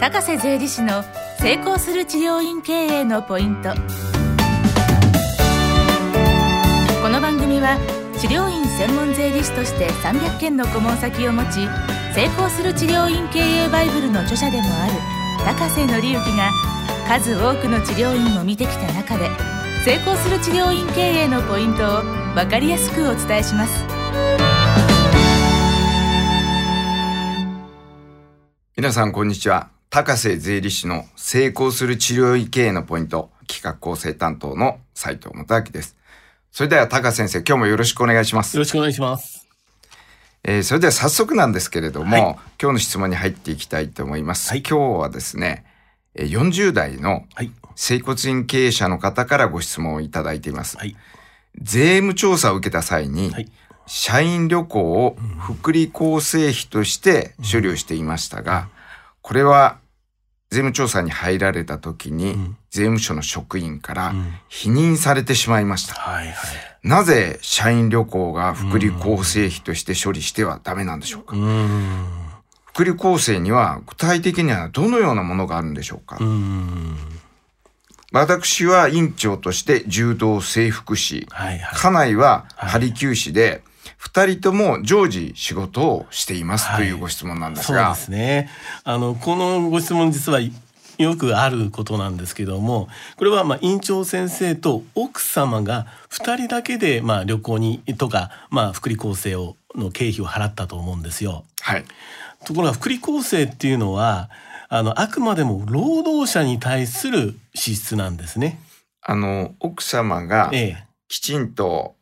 高瀬税理士の成功する治療院経営のポイント。この番組は治療院専門税理士として300件の顧問先を持ち成功する治療院経営バイブルの著者でもある高瀬則之が数多くの治療院を見てきた中で成功する治療院経営のポイントを分かりやすくお伝えします。皆さんこんにちは。高瀬税理士の成功する治療院経営のポイント企画構成担当の斉藤元明です。それでは高先生今日もよろしくお願いします。よろしくお願いします。えー、それでは早速なんですけれども、はい。今日の質問に入っていきたいと思います。はい。今日はですね、えー40代のはい。整骨院経営者の方からご質問をいただいています。はい。税務調査を受けた際に、はい。社員旅行を福利厚生費として処理をしていましたが、これは税務調査に入られた時に、ん。税務署の職員からん。否認されてしまいました。はいはい。なぜ社員旅行が福利厚生費として処理してはダメなんでしょうか、うーん。福利厚生には具体的にはどのようなものがあるんでしょうか、うーん。私は院長として柔道整復師、はいはい。家内は針灸師で、二人とも常時仕事をしていますはいというご質問なんですそうが、ですねあのこのご質問実はよくあることなんですけどもこれはまあ院長先生と奥様が2人だけでまあ旅行にとかまあ福利厚生をの経費を払ったと思うんですよ。はい。ところが福利厚生っていうのはあのあくまでも労働者に対する支出なんですね。あの、奥様がええ、きちんと、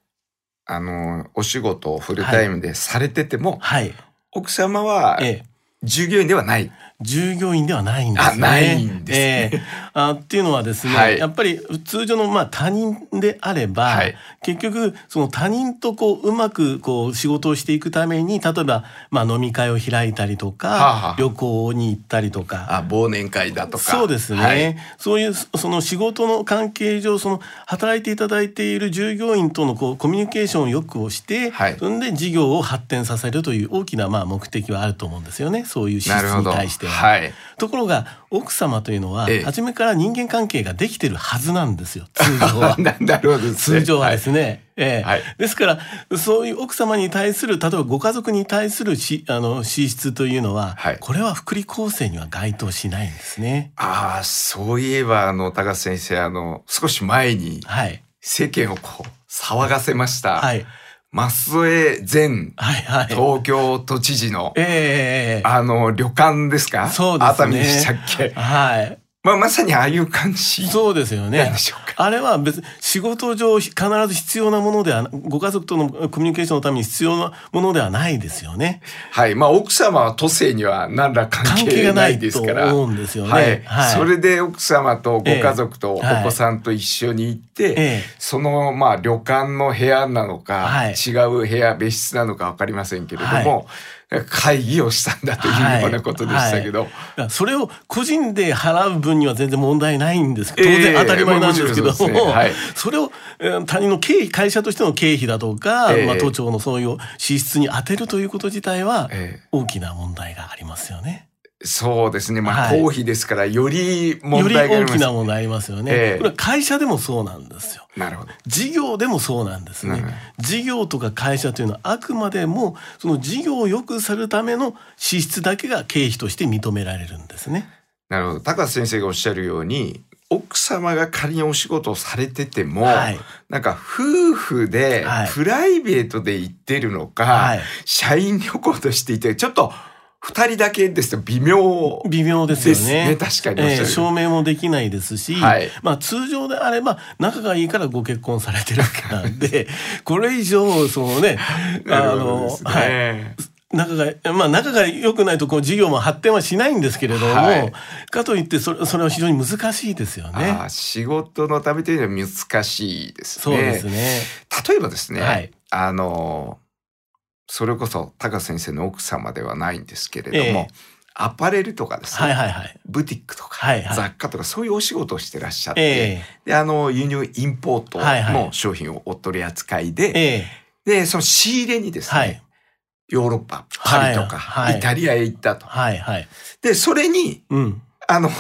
あの、お仕事をフルタイムでされてても、はい、奥様はええ、従業員ではない。従業員ではないんですね。あないんですね。ええ。あっていうのはですね、はい。やっぱり通常のまあ他人であれば、はい。結局その他人とこううまくこう仕事をしていくために例えばまあ飲み会を開いたりとか、はあはあ。旅行に行ったりとか。あ、忘年会だとか。そうですね、はい。そういうそその仕事の関係上その働いていただいている従業員とのこうコミュニケーションをよくをして、はい。そんで事業を発展させるという大きなまあ目的はあると思うんですよね。そういう支出。に対しては。はい。ところが奥様というのはええ初めから人間関係ができてるはずなんですよ通常は。ななるほどですね通常はですね。ええはいですからそういう奥様に対する例えばご家族に対するしあの支出というのは、はいこれは福利厚生には該当しないんですね。ああ、そういえば、あの、高須先生、あの、少し前にはい世間をこう、騒がせました。はい増江前はいはい。東京都知事の、ええええあの、旅館ですか？そうですね熱海でしたっけ？はい。まあ、まさにああいう感じ。そうですよね。あれは別に仕事上必ず必要なものではご家族とのコミュニケーションのために必要なものではないですよね。はい。まあ、奥様は都政には何ら関関係係ながないですから。思うんですよね。はい、はいそれで奥様とご家族とお子さんと一緒に行って、ええそのまあ旅館の部屋なのか、はい違う部屋別室なのかわかりませんけれども、会議をしたんだというようなことでしたけど、はい。はい。それを個人で払う分には全然問題ないんです当然当たり前なんですけど。も、もちろんそうですね。はい。それをえー他人の経費会社としての経費だとか、ええ。まあ、都庁のそういう支出に充てるということ自体はええ。大きな問題がありますよね。そうですね、まあ、はい公費ですから、よりよ問り大題があります。きな問題ありますよね。ええこれは会社でもそうなんですよ。なるほど。事業でもそうなんですね。事業とか会社というのはあくまでもその事業を良くするための支出だけが経費として認められるんですね。なるほど。高須先生がおっしゃるように、奥様が仮にお仕事をされてても、はいなんか夫婦ではいプライベートで行ってるのか、はい社員旅行としていて、ちょっと二人だけですと微妙微妙ですよね。ね確かにええ証明もできないですし、はいまあ通常であれば仲がいいからご結婚されてるわけなんで、これ以上そのね、あの、ですはい。ね。仲が、まあ仲が良くないとこう事業も発展はしないんですけれども、はいかといってそれそれは非常に難しいですよねあ。あ仕事のためというのは難しいですね。そうですね。例えばですね、はいあの、それこそ高先生の奥様ではないんですけれども、ええアパレルとかですね、はいはいはい。ブティックとか、はいはい雑貨とかそういうお仕事をしてらっしゃって、えであの輸入インポートはいはいの商品をお取り扱いで、ええでその仕入れにですね、はいヨーロッパパリとか、はいはいイタリアへ行ったと。はいはい。でそれにうん。あの、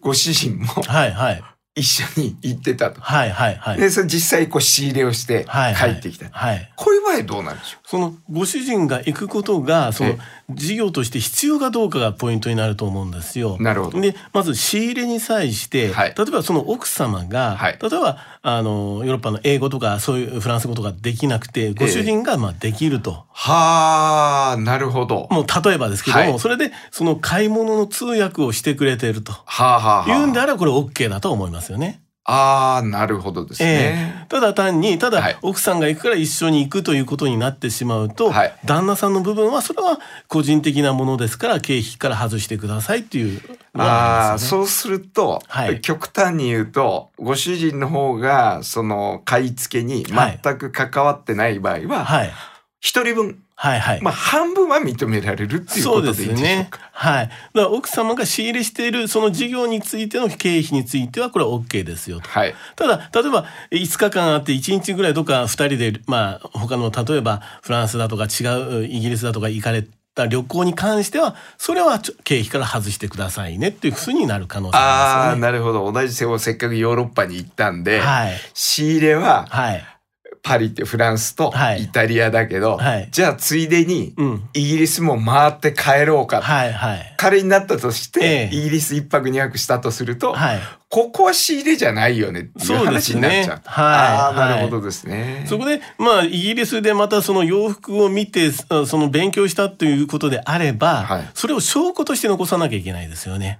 ご主人もはいはい。一緒に行ってたと。はいはいはい。で、それ実際こう仕入れをしてはいはい帰ってきた。はい。こういう場合どうなんでしょそのご主人が行くことがそのえ事業として必要かどうかがポイントになると思うんですよ。なるほどでまず仕入れに際して、はい例えばその奥様が、はい例えばあのヨーロッパの英語とかそういうフランス語とかできなくてご主人がまあできると。う。はあ、なるほど。もう例えばですけども、はいそれでその買い物の通訳をしてくれてるとはあ、はあ、はあ。いうんであればこれ OK だと思いますよね。ああ、なるほどですえね。えただ単にただ、はい。奥さんが行くから一緒に行くということになってしまうと、はい。旦那さんの部分はそれは個人的なものですから経費から外してくださいっていうのはああ。そうすると、はい。極端に言うと、ご主人の方が、その、買い付けに全く関わってない場合は、はい。一人分、はいはい。まあ、半分は認められるっていうことでいいんでねか。。はい。だから奥様が仕入れしているその事業についての経費についてはこれは OK ですよと。はい。ただ、例えば5日間あって1日ぐらいとか2人で、まあ他の例えばフランスだとか違うイギリスだとか行かれた旅行に関しては、それは経費から外してくださいねっていうふうになる可能性あすよね。なるほど。同じせせっかくヨーロッパに行ったんで、はい。仕入れははい。パリってフランスとはいイタリアだけど、はいじゃあついでにうん。イギリスも回って帰ろうか、はいはい。仮になったとして、ええイギリス一泊二泊したとすると、はい。ここは仕入れじゃないよねっていうそうです話になっねちゃう。はいああ、はいなるほどですね。そこで、まあ、イギリスでまたその洋服を見て、そその勉強したということであれば、はいそれを証拠として残さなきゃいけないですよね。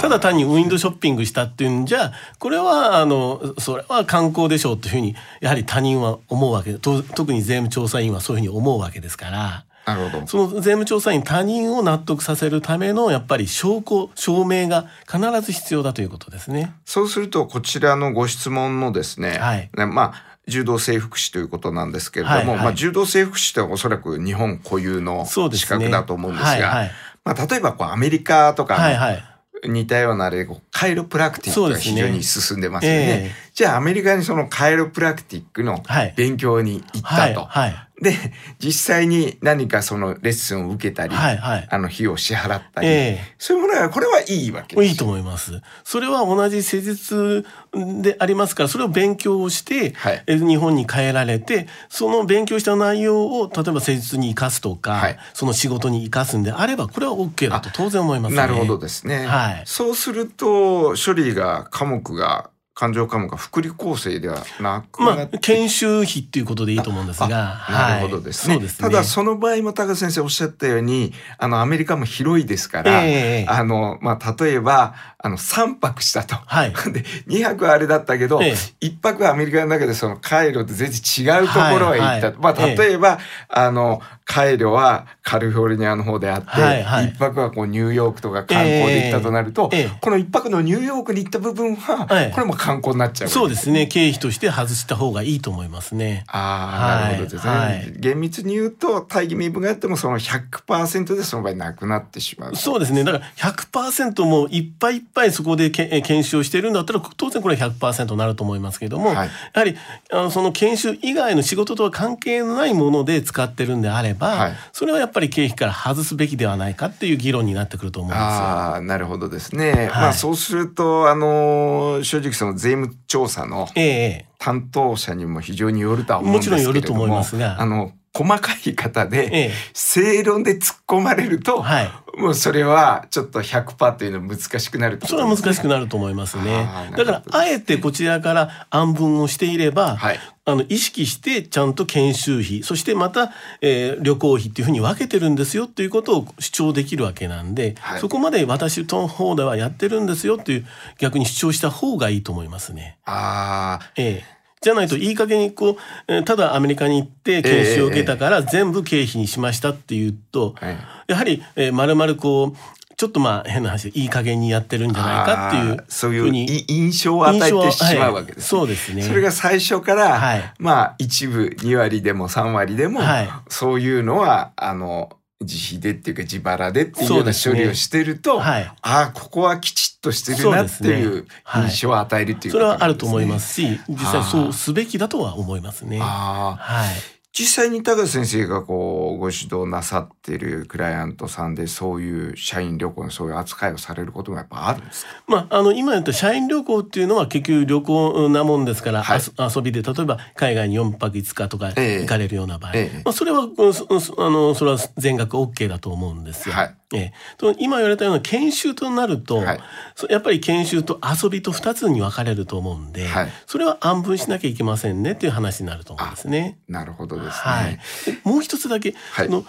ただ単にウィンドウショッピングしたっていうんじゃ、これは、あの、それは観光でしょうというふうに、やはり他人は思うわけで、と特に税務調査員はそういうふうに思うわけですから、なるほど。その税務調査員他人を納得させるための、やっぱり証拠、証明が必ず必要だということですね。そうすると、こちらのご質問のですね、はいねまあ、柔道整復師ということなんですけれども、はいはいまあ、柔道整復師っておそらく日本固有の資そうですね。格だと思うんですが、はいはい。まあ、例えばこうアメリカとかのはいはい。似たようなあれ、こうカイロプラクティックが非常に進んでますよね。ええじゃあアメリカにそのカイロプラクティックのはい勉強に行っはい。たと。はい。で、実際に何かそのレッスンを受けたり、はい。はい。あの費用を支払ったり、ええそういうものは、これはいいわけですよ。いいと思います。それは同じ施術でありますから、それを勉強をして、はいえ日本に帰られて、その勉強した内容を、例えば施術に生かすとか、はいその仕事に生かすんであれば、これは OK だと当然思いますね。なるほどですね。はいそうすると、処理が、科目が、感情科目が福利厚生ではなくなまあ、研修費っていうことでいいと思うんですが、なるほどですね。はいすね。ただ、その場合も高先生おっしゃったように、あの、アメリカも広いですから、ええあの、まあ、例えば、あの、3泊したと。はい。で、2泊はあれだったけど、ええ1泊はアメリカの中でそのカイロと全然違うところへ行った。はいはいまあ、ええ例えば、あの、カイロはカリフォルニアの方であって、はいはい1泊はこうニューヨークとか観光で行ったとなると、ええええこの1泊のニューヨークに行った部分は、はいこれも観光になっちゃう。そうですね。経費として外した方がいいと思いますね。ああ、なるほどですね、はい厳密に言うと、大義名分があってもその100%でその場合なくなってしまう。そうですね。だから100%もういっぱいいっぱいそこでけえ研修をしてるんだったら当然これは100%になると思いますけども、はいやはりあのその研修以外の仕事とは関係のないもので使ってるんであれば、はいそれはやっぱり経費から外すべきではないかっていう議論になってくると思うんですよ。ああ、なるほどですね。はいまあそうすると、あの、正直その税務調査のええ担当者にも非常によるとは思うんですけれども。もちろんよると思いますがあの、細かい方で、ええ。正論で突っ込まれると、はい。もうそれはちょっと100%というのは難しくなるってこそれは難しくなると思いますね。だからあえてこちらから案文をしていれば、はい。あの意識してちゃんと研修費そしてまた、えー旅行費っていうふうに分けてるんですよっていうことを主張できるわけなんで、はい。そこまで私の方ではやってるんですよっていう逆に主張した方がいいと思いますね。ああ、ええじゃないといい加減にこう、えーただアメリカに行って研修を受けたから全部経費にしましたっていうと、はい。やはり、えー、まるまるこうちょっとまあ変な話でいい加減にやってるんじゃないかっていうそういうふうにい印象を与えてしまうわけです、はいそうですね。それが最初から、はい。まあ一部2割でも3割でも、はい。そういうのはあの自費でっていうか自腹でっていうような処理をしてると、はい。ああここはきちっとしてるなっていうね。はい。印象を与えるっていうそれはあると思いますし、実際そうすべきだとは思いますね。はああい。実際に高橋先生がこうご指導なさってるクライアントさんでそういう社員旅行のそういう扱いをされることがやっぱあるんですか？まあ、あの今言った社員旅行っていうのは結局旅行なもんですから、はい遊びで例えば海外に4泊5日とかええ。行かれるような場合、ええ。まあ、それはあのそれは全額 OK だと思うんですよ。はいええ、と今言われたような研修となると、はい。そやっぱり研修と遊びと2つに分かれると思うんで、はい。それは安分しなきゃいけませんねっていう話になると思うんですね。なるほどですね。はい、でもう一つだけ、の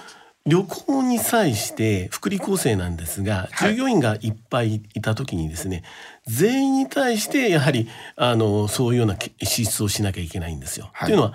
旅行に際して福利厚生なんですが、はい。従業員がいっぱいいた時にですね全員に対してやはりあのそういうようなけ支出をしなきゃいけないんですよ。はい。というのは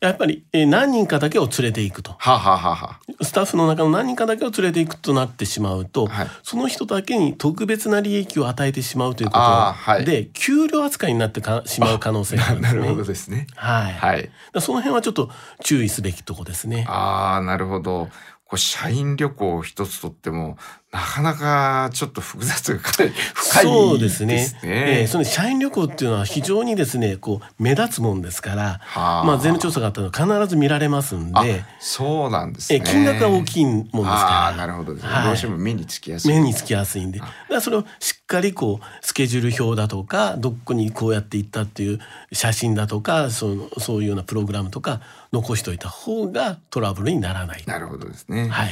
やっぱりえー何人かだけを連れていくと。はあ、はあはスタッフの中の何人かだけを連れていくとなってしまうと、はいその人だけに特別な利益を与えてしまうというこあーはいとで、給料扱いになってかしまう可能性があるんですね。なるほどですね。はい。はい。らその辺はちょっと注意すべきとこですね。ああ、なるほど。こう社員旅行一つとっても、なかなかちょっと複雑が深い深いそうですね。ですねええその社員旅行っていうのは非常にですね、こう目立つもんですから、はあまあ税務調査があったら必ず見られますんあで、そうなんですね。ええ金額が大きいもんですから。なるほどですね、はいどうしても目につきやすい。目につきやすいんで、だからそれをしっかりこうスケジュール表だとか、どこにこうやって行ったっていう写真だとか、そのそういうようなプログラムとか残しておいた方がトラブルにならない。なるほどですね。はい。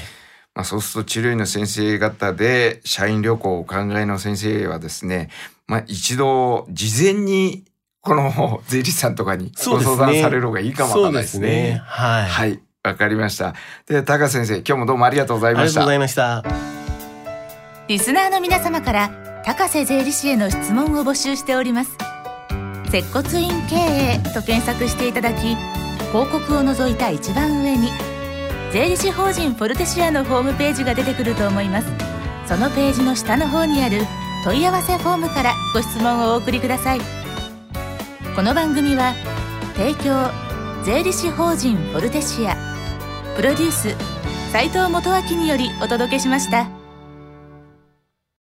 まあ、そうすると治療院の先生方で社員旅行をお考えの先生はですね、まあ、一度事前にこの 税理士さんとかにごそうですね相談される方がいいかもわかんないですね。すねはいはい。わかりました。で、高橋先生、今日もどうもありがとうございましたありがとうござ。いました。リスナーの皆様から高瀬税理士への質問を募集しております接骨院経営と検索していただき広告を除いた一番上に税理士法人フォルテシアのホームページが出てくると思います。そのページの下の方にある問い合わせフォームからご質問をお送りください。この番組は提供税理士法人フォルテシア。プロデュース斉藤元明によりお届けしました。